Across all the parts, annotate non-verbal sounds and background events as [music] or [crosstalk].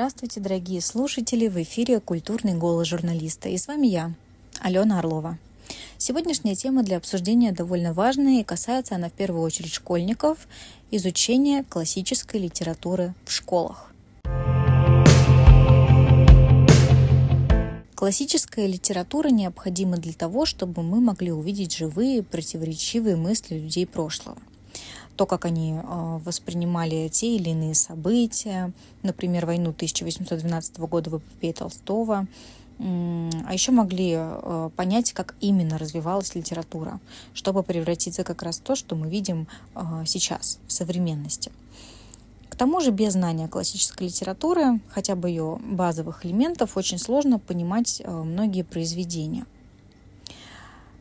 Здравствуйте, дорогие слушатели! В эфире «Культурный голос журналиста» и с вами я, Алена Орлова. Сегодняшняя тема для обсуждения довольно важная и касается она в первую очередь школьников, изучения классической литературы в школах. Классическая литература необходима для того, чтобы мы могли увидеть живые, противоречивые мысли людей прошлого то, как они а, воспринимали те или иные события, например, войну 1812 года в эпопее Толстого, а еще могли а, понять, как именно развивалась литература, чтобы превратиться как раз в то, что мы видим а, сейчас, в современности. К тому же без знания классической литературы, хотя бы ее базовых элементов, очень сложно понимать многие произведения.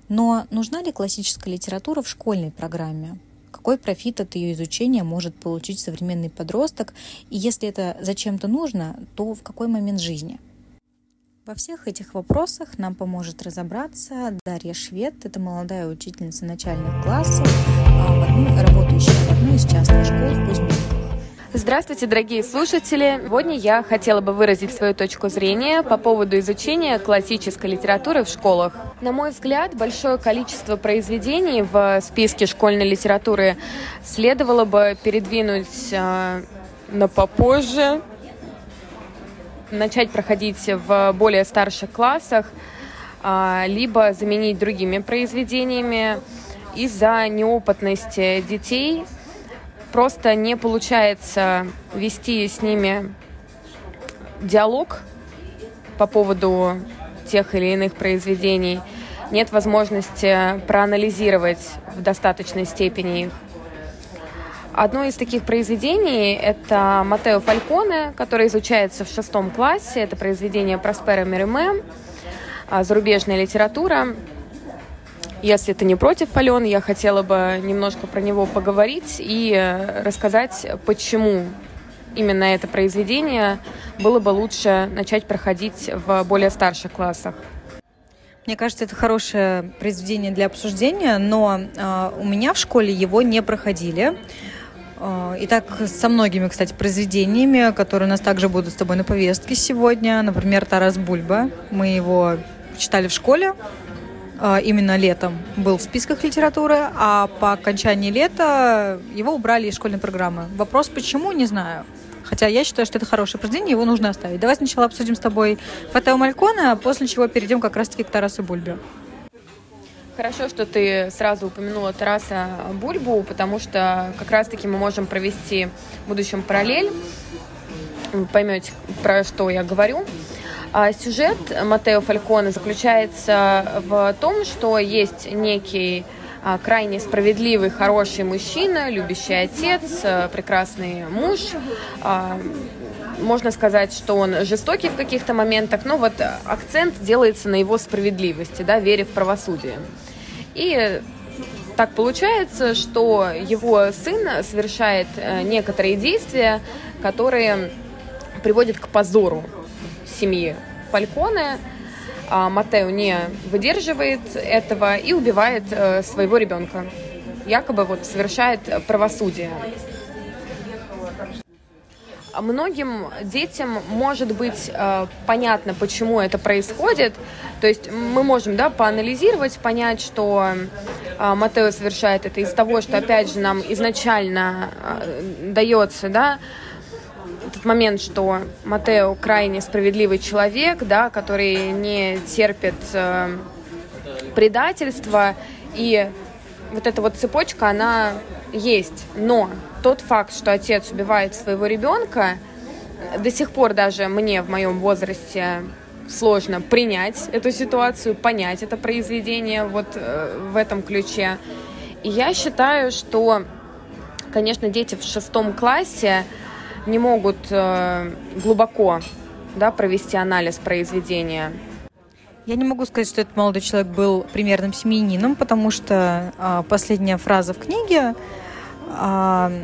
Но нужна ли классическая литература в школьной программе? Какой профит от ее изучения может получить современный подросток, и если это зачем-то нужно, то в какой момент жизни. Во всех этих вопросах нам поможет разобраться Дарья Швед. Это молодая учительница начальных классов, работающая в одной из частных школ в Кузьминках. Здравствуйте, дорогие слушатели! Сегодня я хотела бы выразить свою точку зрения по поводу изучения классической литературы в школах. На мой взгляд, большое количество произведений в списке школьной литературы следовало бы передвинуть э, на попозже, начать проходить в более старших классах, э, либо заменить другими произведениями из-за неопытности детей просто не получается вести с ними диалог по поводу тех или иных произведений, нет возможности проанализировать в достаточной степени их. Одно из таких произведений – это Матео Фальконе, которое изучается в шестом классе. Это произведение Проспера Мериме, а, зарубежная литература. Если ты не против, Ален, я хотела бы немножко про него поговорить и э, рассказать, почему именно это произведение было бы лучше начать проходить в более старших классах. Мне кажется, это хорошее произведение для обсуждения, но э, у меня в школе его не проходили. Э, и так со многими, кстати, произведениями, которые у нас также будут с тобой на повестке сегодня. Например, Тарас Бульба. Мы его читали в школе, именно летом был в списках литературы, а по окончании лета его убрали из школьной программы. Вопрос почему, не знаю. Хотя я считаю, что это хорошее произведение, его нужно оставить. Давай сначала обсудим с тобой Фатео Малькона, а после чего перейдем как раз-таки к Тарасу Бульбе. Хорошо, что ты сразу упомянула Тараса Бульбу, потому что как раз-таки мы можем провести в будущем параллель. Вы поймете, про что я говорю. А сюжет Матео Фальконе заключается в том, что есть некий а, крайне справедливый, хороший мужчина, любящий отец, а, прекрасный муж. Можно сказать, что он жестокий в каких-то моментах, но вот акцент делается на его справедливости, да, вере в правосудие. И так получается, что его сын совершает э, некоторые действия, которые приводят к позору семьи Фальконе. А Матео не выдерживает этого и убивает э, своего ребенка. Якобы вот совершает правосудие. Многим детям может быть э, понятно, почему это происходит. То есть мы можем да, поанализировать, понять, что э, Матео совершает это из того, что, опять же, нам изначально дается да, этот момент, что Матео крайне справедливый человек, да, который не терпит э, предательства, и вот эта вот цепочка, она есть. Но тот факт, что отец убивает своего ребенка, до сих пор даже мне в моем возрасте сложно принять эту ситуацию, понять это произведение вот э, в этом ключе. И я считаю, что, конечно, дети в шестом классе, не могут э, глубоко да, провести анализ произведения. Я не могу сказать, что этот молодой человек был примерным семьянином, потому что э, последняя фраза в книге, э,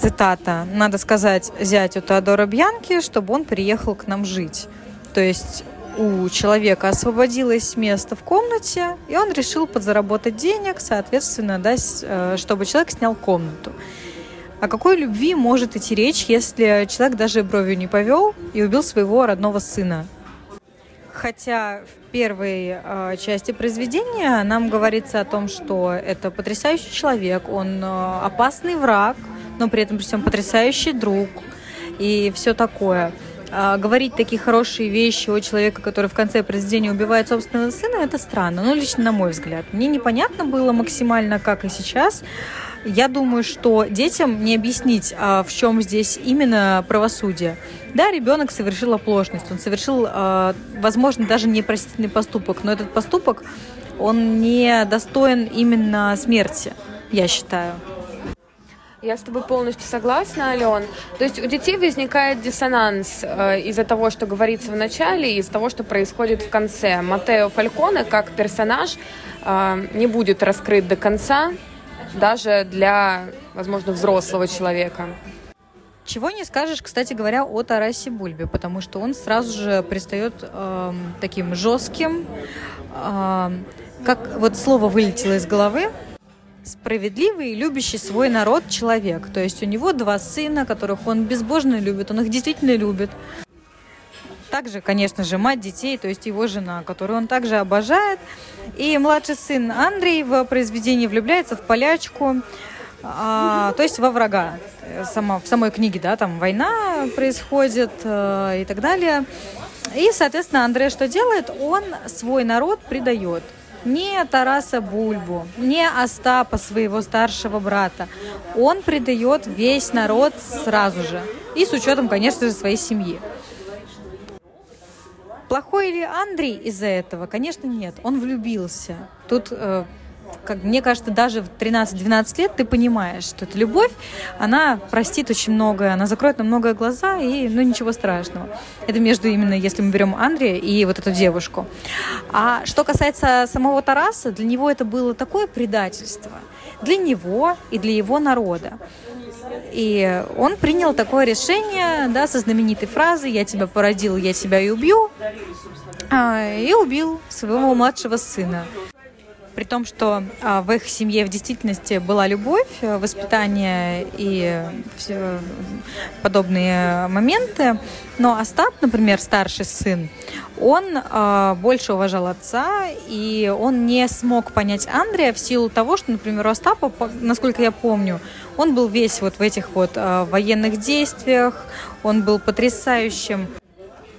цитата, надо сказать зятю Теодора Бьянки, чтобы он переехал к нам жить. То есть у человека освободилось место в комнате, и он решил подзаработать денег, соответственно, да, э, чтобы человек снял комнату. О какой любви может идти речь, если человек даже бровью не повел и убил своего родного сына? Хотя в первой э, части произведения нам говорится о том, что это потрясающий человек, он э, опасный враг, но при этом при всем потрясающий друг и все такое. Э, говорить такие хорошие вещи о человеке, который в конце произведения убивает собственного сына, это странно. Ну, лично на мой взгляд. Мне непонятно было максимально, как и сейчас. Я думаю, что детям не объяснить, а в чем здесь именно правосудие. Да, ребенок совершил оплошность, он совершил, а, возможно, даже непростительный поступок, но этот поступок, он не достоин именно смерти, я считаю. Я с тобой полностью согласна, Ален. То есть у детей возникает диссонанс э, из-за того, что говорится в начале, и из-за того, что происходит в конце. Матео Фальконе как персонаж э, не будет раскрыт до конца, даже для, возможно, взрослого человека. Чего не скажешь, кстати говоря, о Тарасе Бульбе, потому что он сразу же пристает э, таким жестким, э, как вот слово вылетело из головы, справедливый и любящий свой народ человек. То есть у него два сына, которых он безбожно любит, он их действительно любит. Также, конечно же, мать детей, то есть его жена, которую он также обожает. И младший сын Андрей в произведении влюбляется в полячку, а, то есть во врага. Сама, в самой книге, да, там война происходит э, и так далее. И, соответственно, Андрей что делает? Он свой народ предает. Не Тараса Бульбу, не Остапа, своего старшего брата. Он предает весь народ сразу же. И с учетом, конечно же, своей семьи. Плохой ли Андрей из-за этого? Конечно, нет. Он влюбился. Тут э, как мне кажется, даже в 13-12 лет ты понимаешь, что эта любовь, она простит очень многое, она закроет на многое глаза, и ну ничего страшного. Это между именно, если мы берем Андрея и вот эту девушку. А что касается самого Тараса, для него это было такое предательство. Для него и для его народа. И он принял такое решение, да, со знаменитой фразой «Я тебя породил, я тебя и убью», а, и убил своего младшего сына. При том, что а, в их семье в действительности была любовь, воспитание и все подобные моменты. Но Остап, например, старший сын, он э, больше уважал отца, и он не смог понять Андрея в силу того, что, например, у Остапа, насколько я помню, он был весь вот в этих вот э, военных действиях, он был потрясающим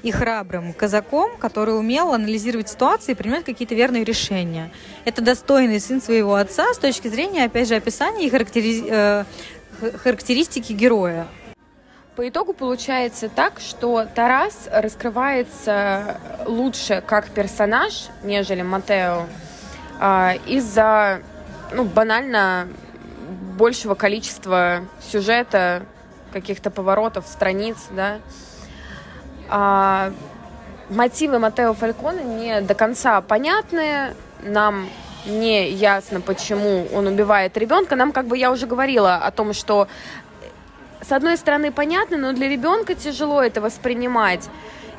и храбрым казаком, который умел анализировать ситуации и принимать какие-то верные решения. Это достойный сын своего отца с точки зрения, опять же, описания и характери... э, характеристики героя. По итогу получается так, что Тарас раскрывается лучше как персонаж, нежели Матео, а, из-за ну, банально большего количества сюжета, каких-то поворотов, страниц, да. А, мотивы Матео Фалькона не до конца понятны, нам не ясно, почему он убивает ребенка. Нам, как бы я уже говорила о том, что с одной стороны, понятно, но для ребенка тяжело это воспринимать.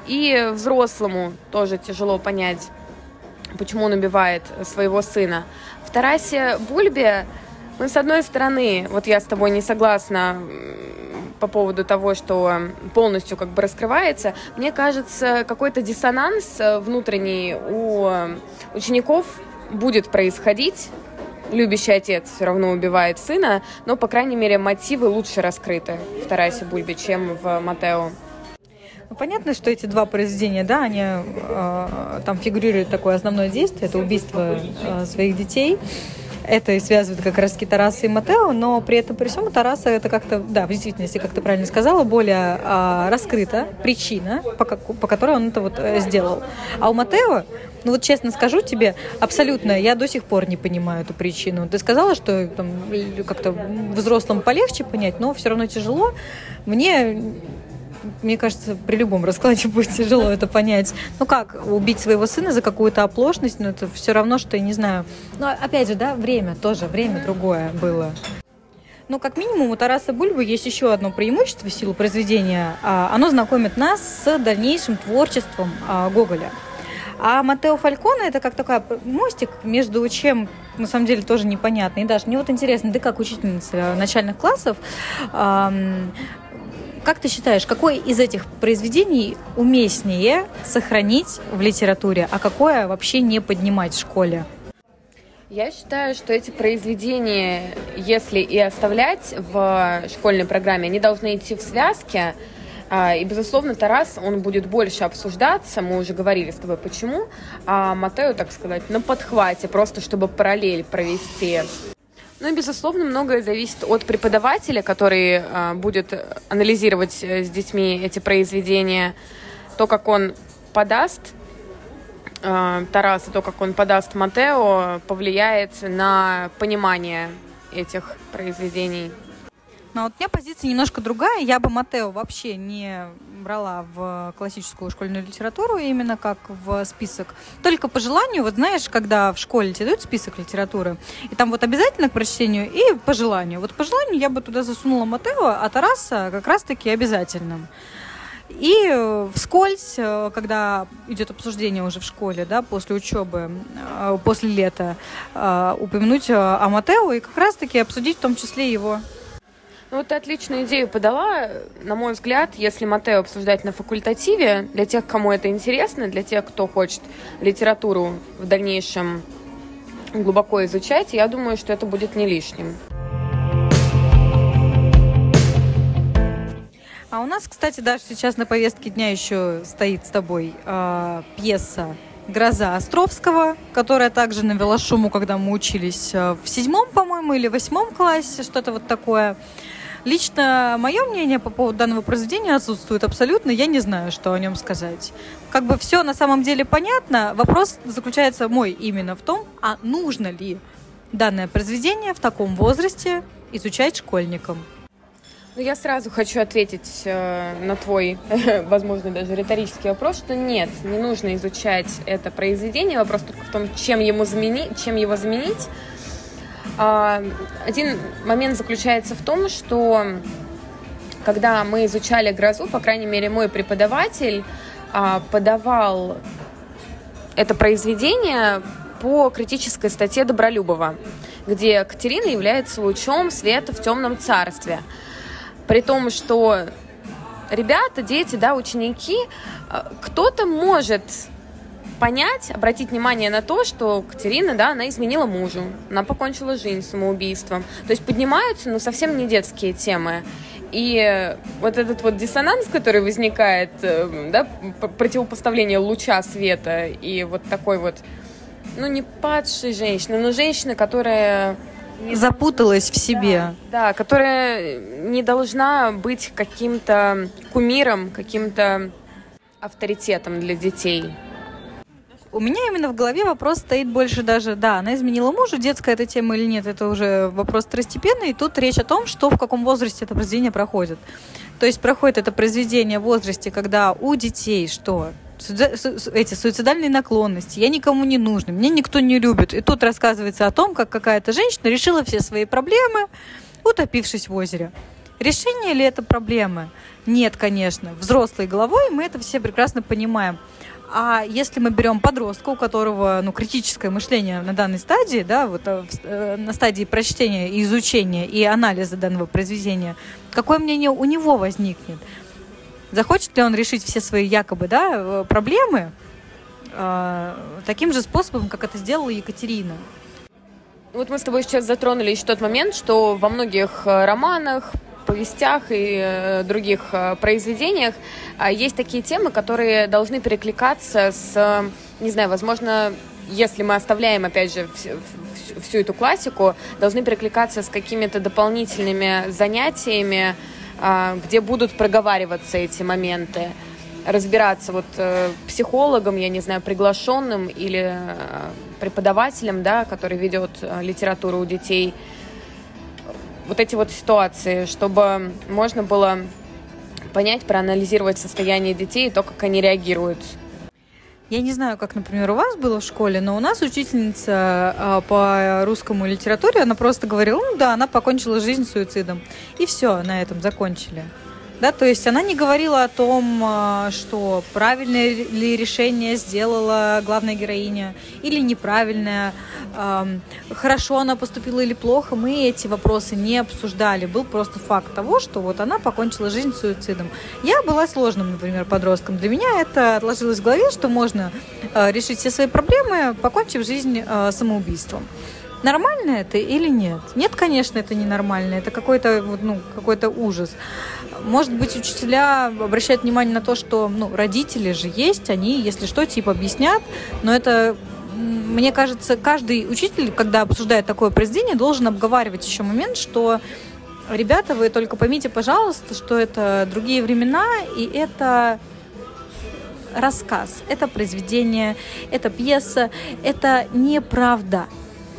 И взрослому тоже тяжело понять, почему он убивает своего сына. В Тарасе Бульбе мы, с одной стороны, вот я с тобой не согласна по поводу того, что полностью как бы раскрывается, мне кажется, какой-то диссонанс внутренний у учеников будет происходить. Любящий отец все равно убивает сына, но, по крайней мере, мотивы лучше раскрыты в Тарасе Бульбе, чем в Матео. Ну, понятно, что эти два произведения, да, они э, там фигурирует такое основное действие, это убийство э, своих детей это и связывает как раз Тараса и Матео, но при этом при всем Тараса это как-то, да, в действительности, как ты правильно сказала, более а, раскрыта причина, по, как, по которой он это вот э, сделал. А у Матео, ну вот честно скажу тебе, абсолютно, я до сих пор не понимаю эту причину. Ты сказала, что там как-то взрослым полегче понять, но все равно тяжело. Мне мне кажется, при любом раскладе [laughs] будет тяжело это понять. Ну как, убить своего сына за какую-то оплошность, ну это все равно, что, я не знаю. Но опять же, да, время тоже, время другое было. Ну, как минимум, у Тараса Бульбы есть еще одно преимущество в силу произведения. А, оно знакомит нас с дальнейшим творчеством а, Гоголя. А Матео Фальконе это как такой мостик между чем на самом деле тоже непонятно. И даже мне вот интересно, ты как учительница начальных классов, как ты считаешь, какое из этих произведений уместнее сохранить в литературе, а какое вообще не поднимать в школе? Я считаю, что эти произведения, если и оставлять в школьной программе, они должны идти в связке. А, и, безусловно, Тарас, он будет больше обсуждаться, мы уже говорили с тобой почему, а Матео, так сказать, на подхвате, просто чтобы параллель провести. Ну безусловно, многое зависит от преподавателя, который э, будет анализировать э, с детьми эти произведения, то, как он подаст э, Тараса, то, как он подаст Матео, повлияет на понимание этих произведений. Но вот у меня позиция немножко другая. Я бы Матео вообще не брала в классическую школьную литературу именно как в список. Только по желанию, вот знаешь, когда в школе тебе дают список литературы, и там вот обязательно к прочтению и по желанию. Вот по желанию я бы туда засунула Матео, а Тараса как раз-таки обязательным. И вскользь, когда идет обсуждение уже в школе, да, после учебы, э, после лета, э, упомянуть о Матео и как раз-таки обсудить в том числе его ну, вот ты отличную идею подала. На мой взгляд, если Матео обсуждать на факультативе, для тех, кому это интересно, для тех, кто хочет литературу в дальнейшем глубоко изучать, я думаю, что это будет не лишним. А у нас, кстати, даже сейчас на повестке дня еще стоит с тобой э, пьеса «Гроза Островского», которая также навела шуму, когда мы учились а, в седьмом, по-моему, или восьмом классе, что-то вот такое. Лично мое мнение по поводу данного произведения отсутствует абсолютно. Я не знаю, что о нем сказать. Как бы все на самом деле понятно. Вопрос заключается мой именно в том, а нужно ли данное произведение в таком возрасте изучать школьникам. Ну, я сразу хочу ответить э, на твой, [laughs] возможно, даже риторический вопрос, что нет, не нужно изучать это произведение. Вопрос только в том, чем, ему заменить, чем его заменить. А, один момент заключается в том, что когда мы изучали грозу, по крайней мере, мой преподаватель а, подавал это произведение по критической статье Добролюбова, где Катерина является лучом света в темном царстве. При том, что ребята, дети, да, ученики, а, кто-то может понять, обратить внимание на то, что Катерина, да, она изменила мужу, она покончила жизнь самоубийством. То есть поднимаются, ну, совсем не детские темы. И вот этот вот диссонанс, который возникает, э, да, противопоставление луча света и вот такой вот, ну, не падшей женщины, но женщины, которая не запуталась в себе. Да, да, которая не должна быть каким-то кумиром, каким-то авторитетом для детей у меня именно в голове вопрос стоит больше даже, да, она изменила мужа, детская эта тема или нет, это уже вопрос второстепенный. И тут речь о том, что в каком возрасте это произведение проходит. То есть проходит это произведение в возрасте, когда у детей что? эти суицидальные наклонности, я никому не нужна, меня никто не любит. И тут рассказывается о том, как какая-то женщина решила все свои проблемы, утопившись в озере. Решение ли это проблемы? Нет, конечно. Взрослой головой мы это все прекрасно понимаем. А если мы берем подростка, у которого ну, критическое мышление на данной стадии, да, вот э, э, на стадии прочтения, изучения и анализа данного произведения, какое мнение у него возникнет? Захочет ли он решить все свои якобы да, э, проблемы э, таким же способом, как это сделала Екатерина? Вот мы с тобой сейчас затронули еще тот момент, что во многих романах, повестях и э, других э, произведениях э, есть такие темы, которые должны перекликаться с, не знаю, возможно, если мы оставляем, опять же, всю, эту классику, должны перекликаться с какими-то дополнительными занятиями, где будут проговариваться эти моменты. Разбираться вот э, психологом, я не знаю, приглашенным или преподавателем, да, который ведет литературу у детей, вот эти вот ситуации, чтобы можно было понять, проанализировать состояние детей и то, как они реагируют. Я не знаю, как, например, у вас было в школе, но у нас учительница э, по русскому литературе, она просто говорила, ну да, она покончила жизнь суицидом. И все, на этом закончили. Да, то есть она не говорила о том, а, что правильное ли решение сделала главная героиня или неправильное, хорошо она поступила или плохо. Мы эти вопросы не обсуждали. Был просто факт того, что вот она покончила жизнь суицидом. Я была сложным, например, подростком. Для меня это отложилось в голове, что можно а, решить все свои проблемы, покончив жизнь а, самоубийством. Нормально это или нет? Нет, конечно, это не нормально. Это какой-то ну, какой-то ужас. Может быть, учителя обращают внимание на то, что ну, родители же есть, они, если что, типа объяснят, но это мне кажется, каждый учитель, когда обсуждает такое произведение, должен обговаривать еще момент, что ребята, вы только поймите, пожалуйста, что это другие времена, и это рассказ, это произведение, это пьеса, это неправда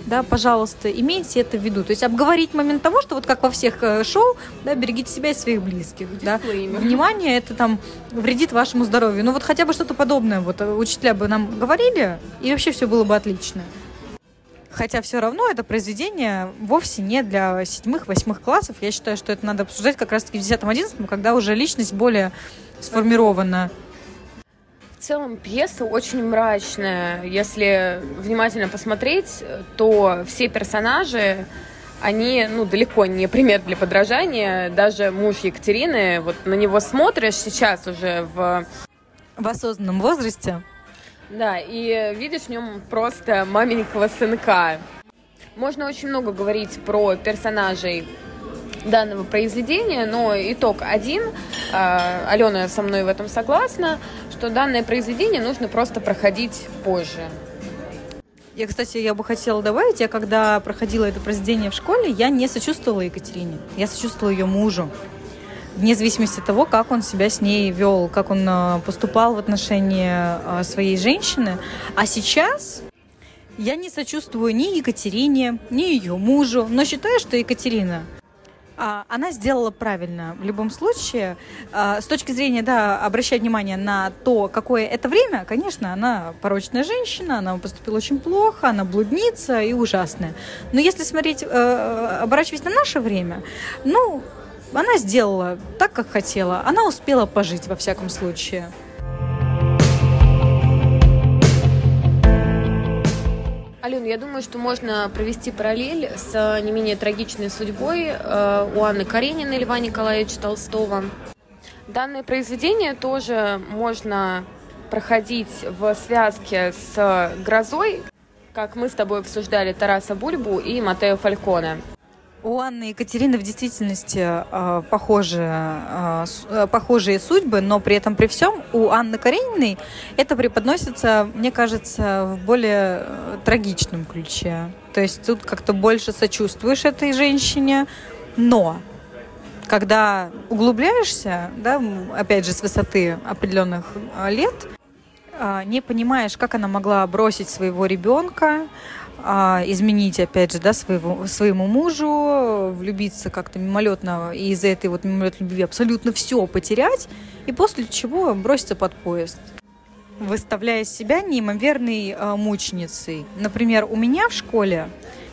да, пожалуйста, имейте это в виду. То есть обговорить момент того, что вот как во всех э, шоу, да, берегите себя и своих близких. Да. Внимание, это там вредит вашему здоровью. Ну вот хотя бы что-то подобное вот э, учителя бы нам говорили, и вообще все было бы отлично. Хотя все равно это произведение вовсе не для седьмых, восьмых классов. Я считаю, что это надо обсуждать как раз-таки в десятом, одиннадцатом, когда уже личность более сформирована целом пьеса очень мрачная. Если внимательно посмотреть, то все персонажи, они, ну, далеко не пример для подражания. Даже муж Екатерины, вот на него смотришь сейчас уже в... В осознанном возрасте. Да, и видишь в нем просто маменького сынка. Можно очень много говорить про персонажей данного произведения, но итог один. А, Алена со мной в этом согласна, что данное произведение нужно просто проходить позже. Я, кстати, я бы хотела добавить, я когда проходила это произведение в школе, я не сочувствовала Екатерине, я сочувствовала ее мужу. Вне зависимости от того, как он себя с ней вел, как он а, поступал в отношении а, своей женщины. А сейчас я не сочувствую ни Екатерине, ни ее мужу, но считаю, что Екатерина она сделала правильно в любом случае. А, с точки зрения, да, обращать внимание на то, какое это время, конечно, она порочная женщина, она поступила очень плохо, она блудница и ужасная. Но если смотреть, э, оборачиваясь на наше время, ну, она сделала так, как хотела. Она успела пожить, во всяком случае. Ален, я думаю, что можно провести параллель с не менее трагичной судьбой э, у Анны Карениной Льва Николаевича Толстого. Данное произведение тоже можно проходить в связке с «Грозой», как мы с тобой обсуждали Тараса Бульбу и Матео Фальконе. У Анны и Екатерины в действительности э, похожи, э, э, похожие судьбы, но при этом при всем у Анны Карениной это преподносится, мне кажется, в более э, трагичном ключе. То есть тут как-то больше сочувствуешь этой женщине, но когда углубляешься, да, опять же, с высоты определенных э, лет, э, не понимаешь, как она могла бросить своего ребенка, а, изменить, опять же, да, своего, своему мужу, влюбиться как-то мимолетно и из-за этой вот мимолетной любви абсолютно все потерять, и после чего броситься под поезд выставляя себя неимоверной э, мученицей. Например, у меня в школе,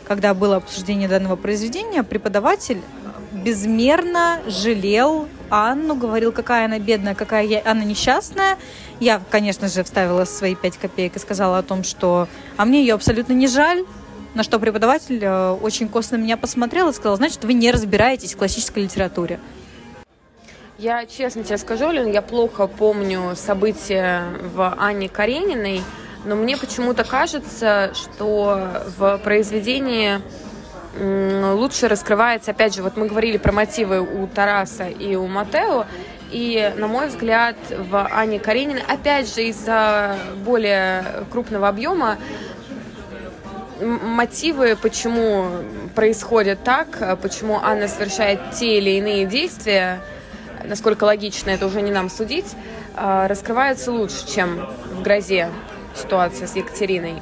когда было обсуждение данного произведения, преподаватель безмерно жалел Анну, говорил, какая она бедная, какая я, она несчастная, я, конечно же, вставила свои пять копеек и сказала о том, что а мне ее абсолютно не жаль, на что преподаватель э, очень косо на меня посмотрел и сказал, значит, вы не разбираетесь в классической литературе. Я честно тебе скажу, Лен, я плохо помню события в Анне Карениной, но мне почему-то кажется, что в произведении лучше раскрывается, опять же, вот мы говорили про мотивы у Тараса и у Матео, и, на мой взгляд, в Ане Карениной, опять же, из-за более крупного объема, мотивы, почему происходит так, почему Анна совершает те или иные действия, насколько логично, это уже не нам судить, а, раскрываются лучше, чем в «Грозе» ситуация с Екатериной.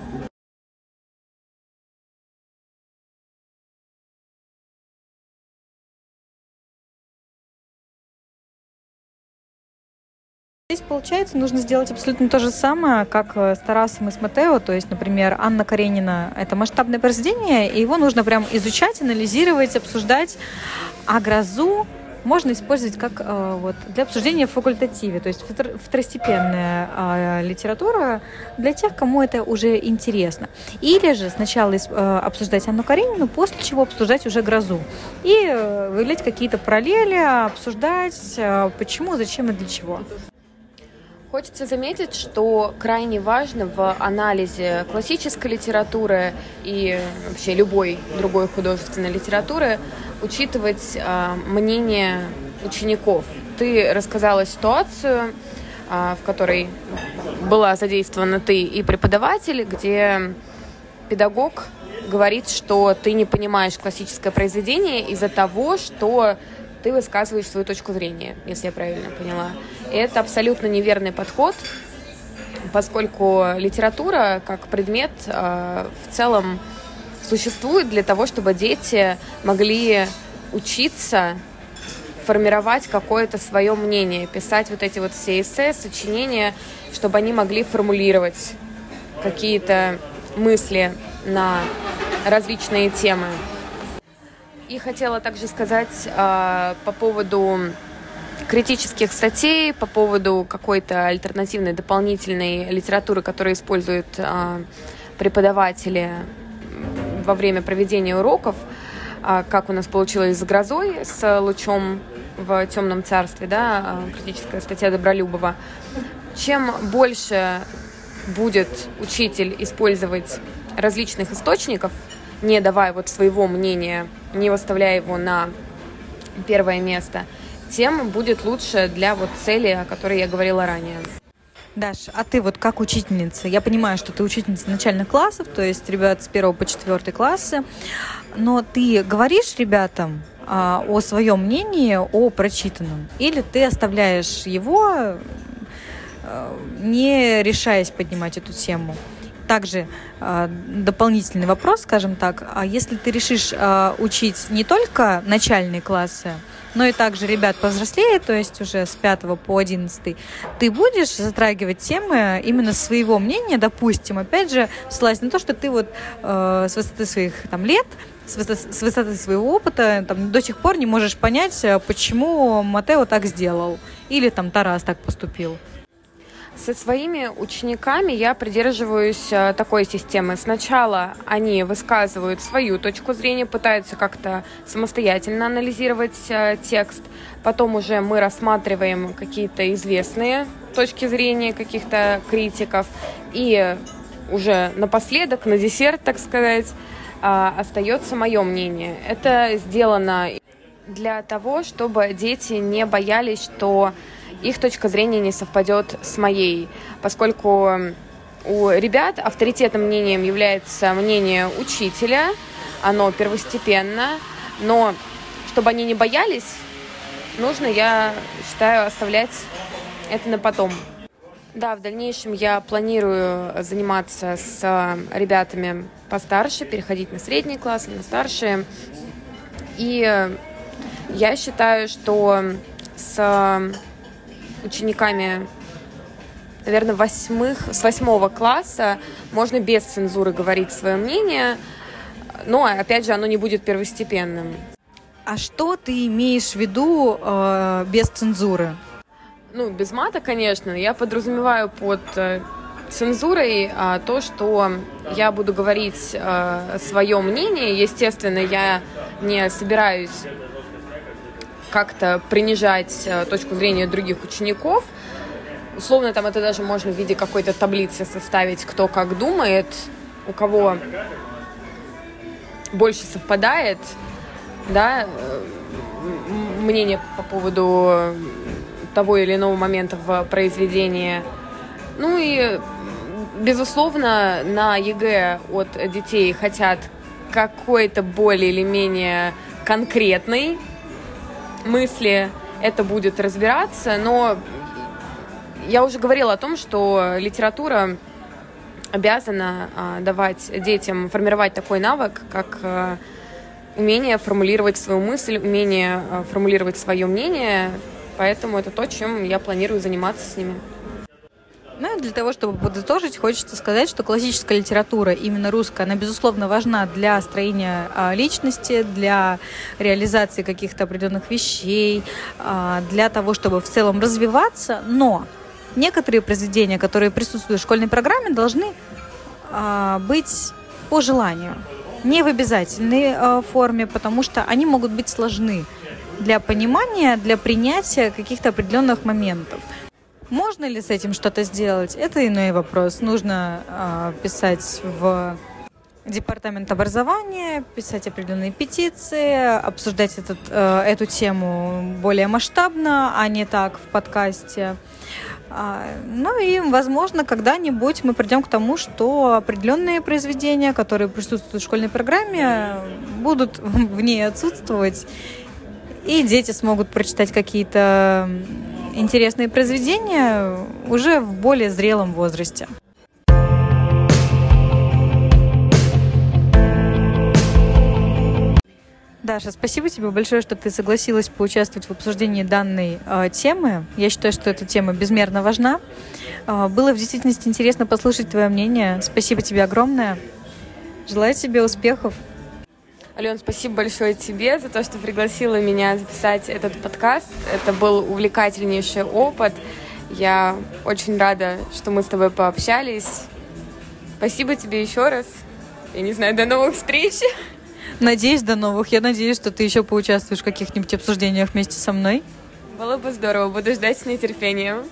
Здесь, получается, нужно сделать абсолютно то же самое, как э, с Тарасом и с Матео. То есть, например, Анна Каренина – это масштабное произведение, и его нужно прям изучать, анализировать, обсуждать. А «Грозу» можно использовать как э, вот, для обсуждения в факультативе, то есть второстепенная э, литература для тех, кому это уже интересно. Или же сначала э, обсуждать Анну Каренину, после чего обсуждать уже «Грозу». И выявлять какие-то параллели, обсуждать, почему, зачем и для чего. Хочется заметить, что крайне важно в анализе классической литературы и вообще любой другой художественной литературы учитывать э, мнение учеников. Ты рассказала ситуацию, э, в которой была задействована ты и преподаватель, где педагог говорит, что ты не понимаешь классическое произведение из-за того, что ты высказываешь свою точку зрения, если я правильно поняла. Это абсолютно неверный подход, поскольку литература как предмет э, в целом существует для того, чтобы дети могли учиться формировать какое-то свое мнение, писать вот эти вот все эссе, сочинения, чтобы они могли формулировать какие-то мысли на различные темы. И хотела также сказать э, по поводу критических статей, по поводу какой-то альтернативной дополнительной литературы, которую используют э, преподаватели во время проведения уроков, э, как у нас получилось с грозой, с лучом в темном царстве, да, критическая статья Добролюбова. Чем больше будет учитель использовать различных источников, не давая вот своего мнения не выставляя его на первое место, тем будет лучше для вот цели, о которой я говорила ранее. Даш, а ты вот как учительница? Я понимаю, что ты учительница начальных классов, то есть ребят с первого по четвертый классы, но ты говоришь ребятам а, о своем мнении, о прочитанном, или ты оставляешь его, а, не решаясь поднимать эту тему? также э, дополнительный вопрос, скажем так, а если ты решишь э, учить не только начальные классы, но и также ребят повзрослее, то есть уже с 5 по 11, ты будешь затрагивать темы именно своего мнения, допустим, опять же, ссылаясь на то, что ты вот э, с высоты своих там лет с высоты, с высоты своего опыта там, до сих пор не можешь понять, э, почему Матео так сделал или там Тарас так поступил. Со своими учениками я придерживаюсь э, такой системы. Сначала они высказывают свою точку зрения, пытаются как-то самостоятельно анализировать э, текст. Потом уже мы рассматриваем какие-то известные точки зрения каких-то критиков. И уже напоследок, на десерт, так сказать, э, остается мое мнение. Это сделано для того, чтобы дети не боялись, что их точка зрения не совпадет с моей, поскольку у ребят авторитетным мнением является мнение учителя, оно первостепенно, но чтобы они не боялись, нужно, я считаю, оставлять это на потом. Да, в дальнейшем я планирую заниматься с ребятами постарше, переходить на средний класс, на старшие. И я считаю, что с учениками, наверное, восьмых, с восьмого класса можно без цензуры говорить свое мнение, но, опять же, оно не будет первостепенным. А что ты имеешь в виду э, без цензуры? Ну, без мата, конечно. Я подразумеваю под э, цензурой а, то, что я буду говорить а, свое мнение. Естественно, я не собираюсь как-то принижать э, точку зрения других учеников. Условно там это даже можно в виде какой-то таблицы составить, кто как думает, у кого больше совпадает, да, э, мнение по поводу того или иного момента в произведении. Ну и, безусловно, на ЕГЭ от детей хотят какой-то более или менее конкретный мысли это будет разбираться, но я уже говорила о том, что литература обязана а, давать детям, формировать такой навык, как а, умение формулировать свою мысль, умение а, формулировать свое мнение, поэтому это то, чем я планирую заниматься с ними. Ну для того, чтобы подытожить, хочется сказать, что классическая литература, именно русская, она, безусловно, важна для строения а, личности, для реализации каких-то определенных вещей, а, для того, чтобы в целом развиваться, но некоторые произведения, которые присутствуют в школьной программе, должны а, быть по желанию, не в обязательной форме, потому что они могут быть сложны для понимания, для принятия каких-то определенных моментов. Можно ли с этим что-то сделать? Это иной вопрос. Нужно э, писать в департамент образования, писать определенные петиции, обсуждать этот, э, эту тему более масштабно, а не так в подкасте. А, ну и, возможно, когда-нибудь мы придем к тому, что определенные произведения, которые присутствуют в школьной программе, будут [laughs] в ней отсутствовать, и дети смогут прочитать какие-то интересные произведения уже в более зрелом возрасте. Даша, спасибо тебе большое, что ты согласилась поучаствовать в обсуждении данной э, темы. Я считаю, что эта тема безмерно важна. Э, было в действительности интересно послушать твое мнение. Спасибо тебе огромное. Желаю тебе успехов. Ален, спасибо большое тебе за то, что пригласила меня записать этот подкаст. Это был увлекательнейший опыт. Я очень рада, что мы с тобой пообщались. Спасибо тебе еще раз. Я не знаю, до новых встреч. Надеюсь, до новых. Я надеюсь, что ты еще поучаствуешь в каких-нибудь обсуждениях вместе со мной. Было бы здорово. Буду ждать с нетерпением.